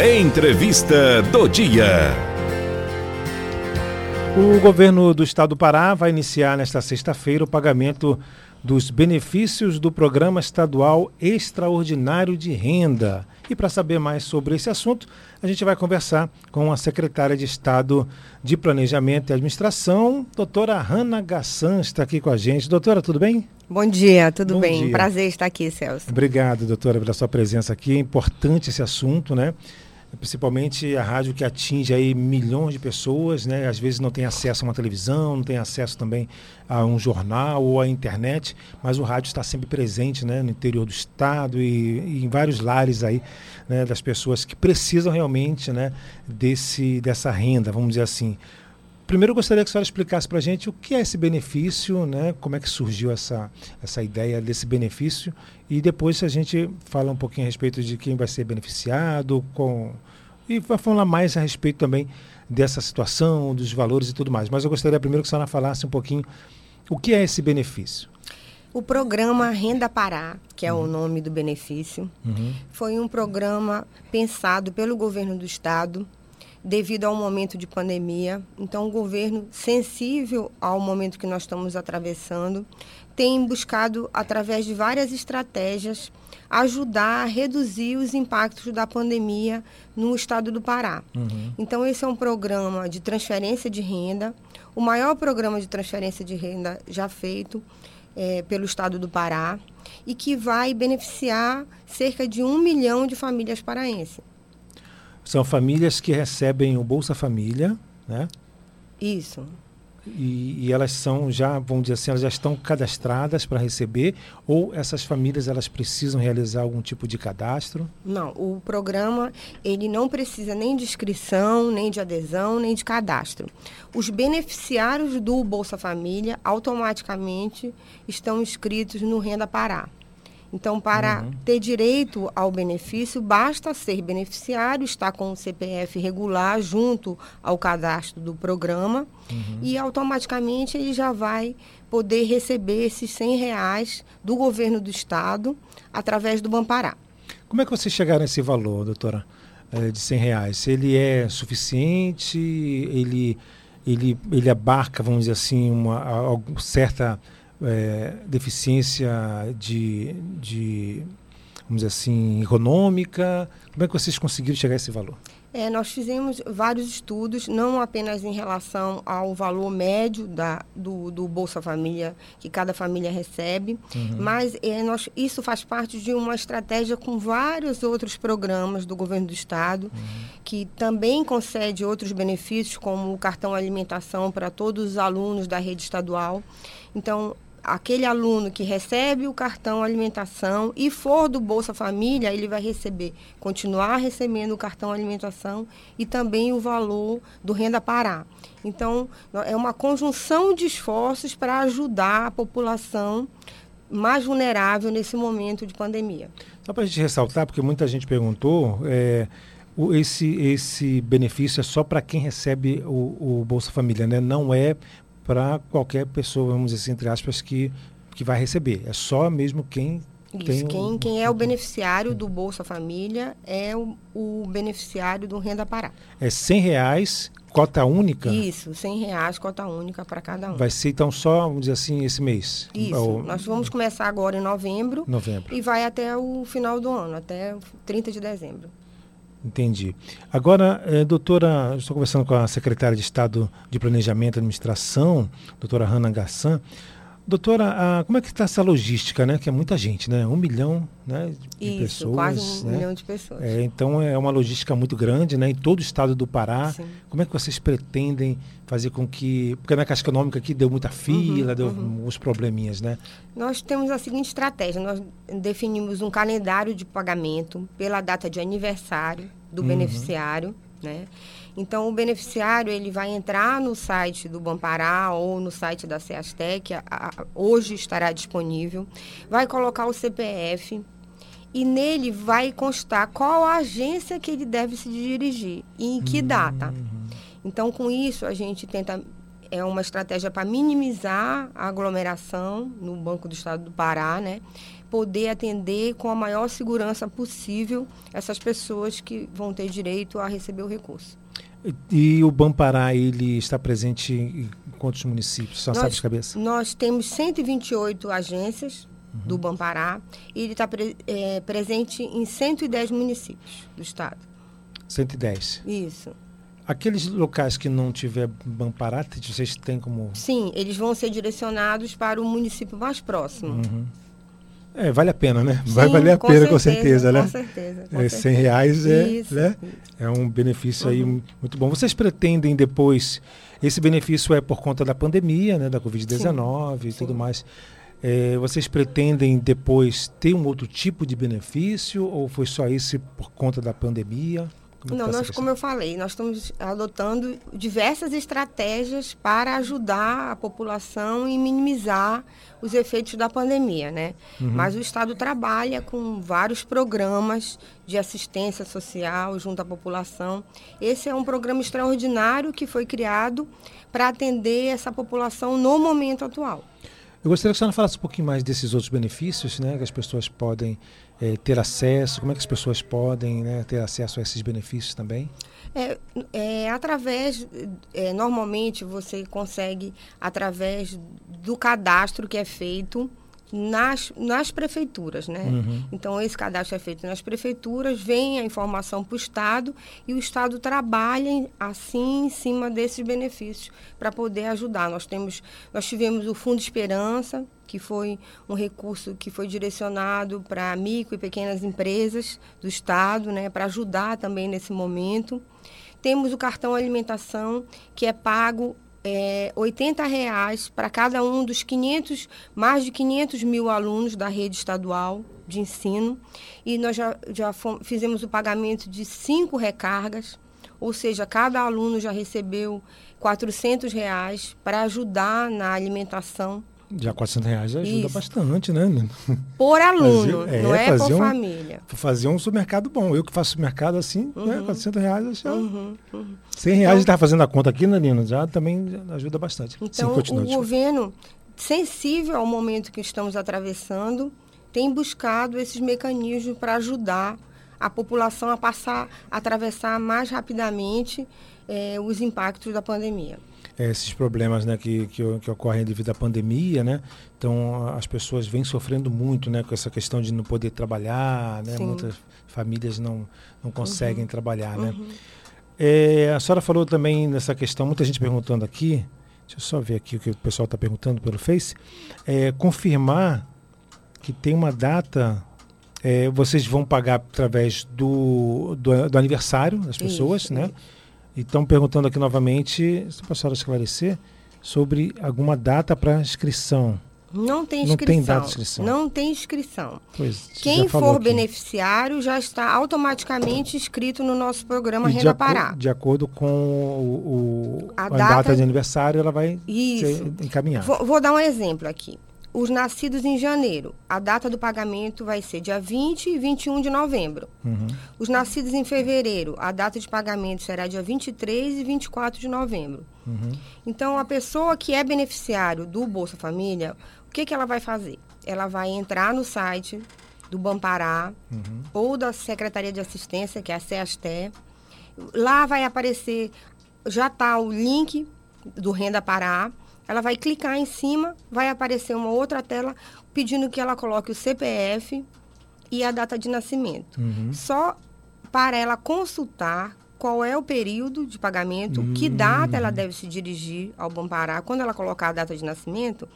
Entrevista do dia. O governo do estado do Pará vai iniciar nesta sexta-feira o pagamento dos benefícios do Programa Estadual Extraordinário de Renda. E para saber mais sobre esse assunto, a gente vai conversar com a secretária de Estado de Planejamento e Administração, doutora Hanna Gassan, está aqui com a gente. Doutora, tudo bem? Bom dia, tudo Bom bem? dia. Prazer estar aqui, Celso. Obrigado, doutora, pela sua presença aqui. É importante esse assunto, né? Principalmente a rádio que atinge aí milhões de pessoas, né? Às vezes não tem acesso a uma televisão, não tem acesso também a um jornal ou à internet, mas o rádio está sempre presente, né? No interior do estado e, e em vários lares aí, né? Das pessoas que precisam realmente, né? Desse, dessa renda, vamos dizer assim. Primeiro eu gostaria que a senhora explicasse para a gente o que é esse benefício, né? como é que surgiu essa, essa ideia desse benefício e depois a gente fala um pouquinho a respeito de quem vai ser beneficiado com e vai falar mais a respeito também dessa situação, dos valores e tudo mais. Mas eu gostaria primeiro que a senhora falasse um pouquinho o que é esse benefício. O programa Renda Pará, que é o nome do benefício, Uhum. foi um programa pensado pelo governo do estado devido ao momento de pandemia. Então, o governo, sensível ao momento que nós estamos atravessando, tem buscado, através de várias estratégias, ajudar a reduzir os impactos da pandemia no estado do Pará. Uhum. Então, esse é um programa de transferência de renda, o maior programa de transferência de renda já feito eh, pelo estado do Pará e que vai beneficiar cerca de um milhão de famílias paraenses. São famílias que recebem o Bolsa Família, né? Isso. E, e elas são já, vamos dizer assim, elas já estão cadastradas para receber ou essas famílias elas precisam realizar algum tipo de cadastro? Não, o programa ele não precisa nem de inscrição, nem de adesão, nem de cadastro. Os beneficiários do Bolsa Família automaticamente estão inscritos no Renda Pará. Então, para Uhum. ter direito ao benefício, basta ser beneficiário, estar com o CPF regular junto ao cadastro do programa e automaticamente ele já vai poder receber esses 100 reais do governo do estado através do Bampará. Como é que vocês chegaram a esse valor, doutora, eh, de 100 reais? Ele é suficiente? Ele, ele, ele abarca, vamos dizer assim, uma a- algum- certa eh, deficiência de, de, vamos dizer assim, econômica? Como é que vocês conseguiram chegar a esse valor? É, nós fizemos vários estudos, não apenas em relação ao valor médio da, do, do Bolsa Família que cada família recebe, mas é, nós, isso faz parte de uma estratégia com vários outros programas do governo do estado, que também concede outros benefícios, como o cartão alimentação para todos os alunos da rede estadual. Então, aquele aluno que recebe o cartão alimentação e for do Bolsa Família, ele vai receber, continuar recebendo o cartão alimentação e também o valor do Renda Pará. Então, é uma conjunção de esforços para ajudar a população mais vulnerável nesse momento de pandemia. Só para a gente ressaltar, porque muita gente perguntou, é, esse, esse benefício é só para quem recebe o, o Bolsa Família, né? Não é para qualquer pessoa, vamos dizer assim, entre aspas, que, que vai receber. É só mesmo quem tem Isso, o- quem, quem é o beneficiário do Bolsa Família é o, o beneficiário do Renda Pará. É 100 reais, cota única. Isso, 100 reais, cota única para cada um. Vai ser então só, vamos dizer assim, esse mês. Isso, Ou nós vamos começar agora em novembro novembro. e vai até o final do ano, até 30 de dezembro. Entendi. Agora, eh, doutora, estou conversando com a secretária de Estado de Planejamento e Administração, doutora Hanna Gassan. Doutora, ah, como é que está essa logística, né? Que é muita gente, né? Um milhão né, de Isso, pessoas. quase um né? milhão de pessoas. É, então é uma logística muito grande, né? Em todo o estado do Pará. Sim. Como é que vocês pretendem fazer com que. Porque na Caixa Econômica aqui deu muita fila, Uhum, deu uns probleminhas, né? Nós temos a seguinte estratégia: nós definimos um calendário de pagamento pela data de aniversário do Uhum. beneficiário, né? Então, o beneficiário ele vai entrar no site do Bampará ou no site da Ceastec, a- a- hoje estará disponível, vai colocar o CPF e nele vai constar qual a agência que ele deve se dirigir e em que data. Então, com isso, a gente tenta é uma estratégia para minimizar a aglomeração no Banco do Estado do Pará, né? Poder atender com a maior segurança possível essas pessoas que vão ter direito a receber o recurso. E o Bampará, ele está presente em quantos municípios? Só nós, sabe de cabeça? Nós temos 128 agências uhum. do Bampará e ele está pre, é, presente em 110 municípios do estado. 110? Isso. Aqueles locais que não tiver Bampará, vocês têm como... Sim, eles vão ser direcionados para o município mais próximo. Uhum. É, vale a pena, né? Vai valer a pena, certeza, com certeza, né? Com certeza. Com é, 100 reais é, isso, né? Isso. é um benefício uhum. aí muito bom. Vocês pretendem depois, esse benefício é por conta da pandemia, né? Da Covid-19 e Sim. tudo mais. É, vocês pretendem depois ter um outro tipo de benefício ou foi só esse por conta da pandemia? Como Não, nós, como eu falei, nós estamos adotando diversas estratégias para ajudar a população e minimizar os efeitos da pandemia, né? Uhum. Mas o Estado trabalha com vários programas de assistência social junto à população. Esse é um programa extraordinário que foi criado para atender essa população no momento atual. Eu gostaria que a senhora falasse um pouquinho mais desses outros benefícios, né, que as pessoas podem é, ter acesso, como é que as pessoas podem né, ter acesso a esses benefícios também? É, é através, é, normalmente você consegue, através do cadastro que é feito nas, nas prefeituras, né? Uhum. Então, esse cadastro é feito nas prefeituras, vem a informação para o Estado e o Estado trabalha assim em cima desses benefícios para poder ajudar. Nós, temos, nós tivemos o Fundo Esperança, que foi um recurso que foi direcionado para micro e pequenas empresas do Estado, né? Para ajudar também nesse momento. Temos o cartão alimentação, que é pago é, 80 reais para cada um dos 500, mais de 500 mil alunos da rede estadual de ensino. E nós já, já fizemos o pagamento de cinco recargas, ou seja, cada aluno já recebeu 400 reais para ajudar na alimentação já 400 reais ajuda Isso. bastante, né? Por aluno, fazer, é, não é por um, família. Fazer um supermercado bom. Eu que faço supermercado assim, né? uhum. né? 400 reais, acho uhum. uhum. 100 reais então, a gente está fazendo a conta aqui, né, Nina? Já também ajuda bastante. Então, Sim, o governo, sensível ao momento que estamos atravessando, tem buscado esses mecanismos para ajudar a população a passar, a atravessar mais rapidamente eh, os impactos da pandemia esses problemas né, que, que, que, ocorrem devido à pandemia, né? Então as pessoas vêm sofrendo muito né, com essa questão de não poder trabalhar, né? Muitas famílias não, não conseguem uhum. trabalhar, né? Uhum. É, a senhora falou também nessa questão, muita gente perguntando aqui, deixa eu só ver aqui o que o pessoal está perguntando pelo Face, é, confirmar que tem uma data é, vocês vão pagar através do, do, do aniversário das pessoas, isso, né? Isso. Estão perguntando aqui novamente, se a senhora esclarecer, sobre alguma data para inscrição. Não tem inscrição. Não tem data de inscrição. Não tem inscrição. Pois, Quem for aqui. beneficiário já está automaticamente inscrito no nosso programa e Renda Pará. De acordo com o, o a, a data, data, de aniversário, ela vai Isso. ser encaminhada. Vou, vou dar um exemplo aqui os nascidos em janeiro, a data do pagamento vai ser dia 20 e 21 de novembro. Uhum. Os nascidos em fevereiro, a data de pagamento será dia 23 e 24 de novembro. Uhum. Então, a pessoa que é beneficiário do Bolsa Família, o que, que ela vai fazer? Ela vai entrar no site do Bampará uhum. ou da Secretaria de Assistência, que é a CEASTE. Lá vai aparecer, já está o link do Renda Pará ela vai clicar em cima, vai aparecer uma outra tela pedindo que ela coloque o CPF e a data de nascimento. Uhum. Só para ela consultar qual é o período de pagamento, uhum. que data ela deve se dirigir ao Bampará. Quando ela colocar a data de nascimento,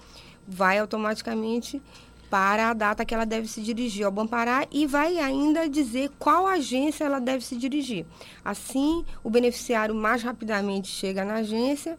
vai automaticamente para a data que ela deve se dirigir ao Bampará e vai ainda dizer qual agência ela deve se dirigir. Assim, o beneficiário mais rapidamente chega na agência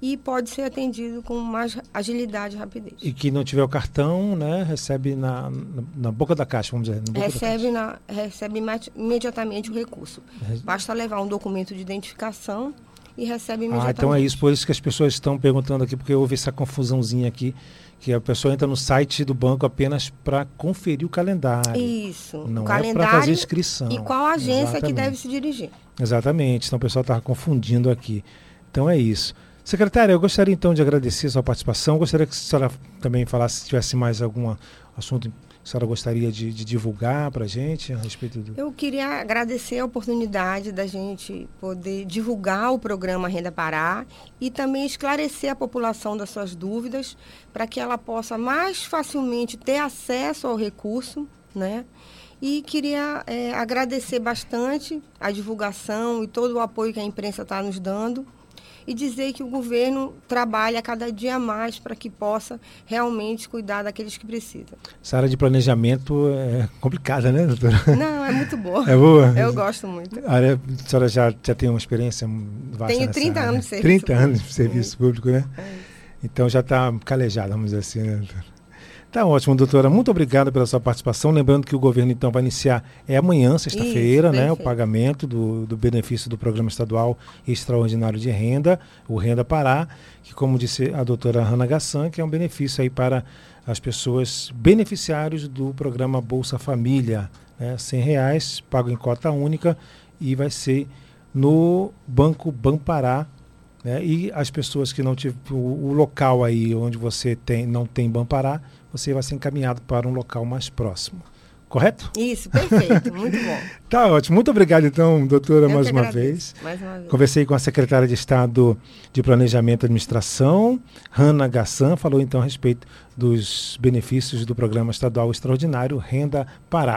e pode ser atendido com mais agilidade e rapidez. E que não tiver o cartão, né, recebe na, na, na boca da caixa, vamos dizer. recebe, na, recebe imediatamente o recurso. Basta levar um documento de identificação e recebe imediatamente. Ah, então é isso, por isso que as pessoas estão perguntando aqui, porque houve essa confusãozinha aqui, que a pessoa entra no site do banco apenas para conferir o calendário. Isso. Não o é para fazer inscrição. E qual agência Exatamente. que deve se dirigir. Exatamente. Então o pessoal estava confundindo aqui. Então é isso. Secretária, eu gostaria então de agradecer a sua participação. Gostaria que a senhora também falasse se tivesse mais algum assunto a senhora gostaria de, de divulgar para a gente a respeito do. Eu queria agradecer a oportunidade da gente poder divulgar o programa Renda Pará e também esclarecer a população das suas dúvidas para que ela possa mais facilmente ter acesso ao recurso, né? E queria é, agradecer bastante a divulgação e todo o apoio que a imprensa está nos dando e dizer que o governo trabalha cada dia mais para que possa realmente cuidar daqueles que precisam. Essa área de planejamento é complicada, né, doutora? Não, é muito boa. É boa? Eu gosto muito. A, área, a senhora já, já tem uma experiência vasta Tenho 30 área, anos de serviço 30 anos de serviço público, né? É então já está calejada, vamos dizer assim, né, doutora? Tá ótimo, doutora. Muito obrigado pela sua participação. Lembrando que o governo então vai iniciar é amanhã, sexta-feira, né, o pagamento do, do benefício do Programa Estadual Extraordinário de Renda, o Renda Pará, que como disse a doutora Hanna Gassan, que é um benefício aí para as pessoas beneficiários do programa Bolsa Família, né, 100 reais, pago em cota única e vai ser no Banco Bampará, né, e as pessoas que não tiver o, o local aí onde você tem não tem Bampará, você vai ser encaminhado para um local mais próximo. Correto? Isso, perfeito, muito bom. tá ótimo. Muito obrigado, então, doutora, mais uma, vez. mais uma vez. Conversei com a secretária de Estado de Planejamento e Administração, Hanna Gassan, falou então a respeito dos benefícios do Programa Estadual Extraordinário Renda Pará.